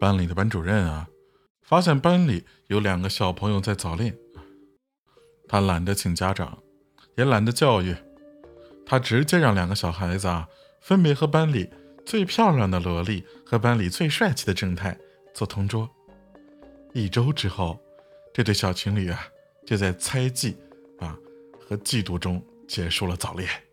班里的班主任啊发现班里有两个小朋友在早恋。他懒得请家长也懒得教育。他直接让两个小孩子啊分别和班里最漂亮的萝莉和班里最帅气的正太做同桌。一周之后这对小情侣啊就在猜忌啊和嫉妒中结束了早恋。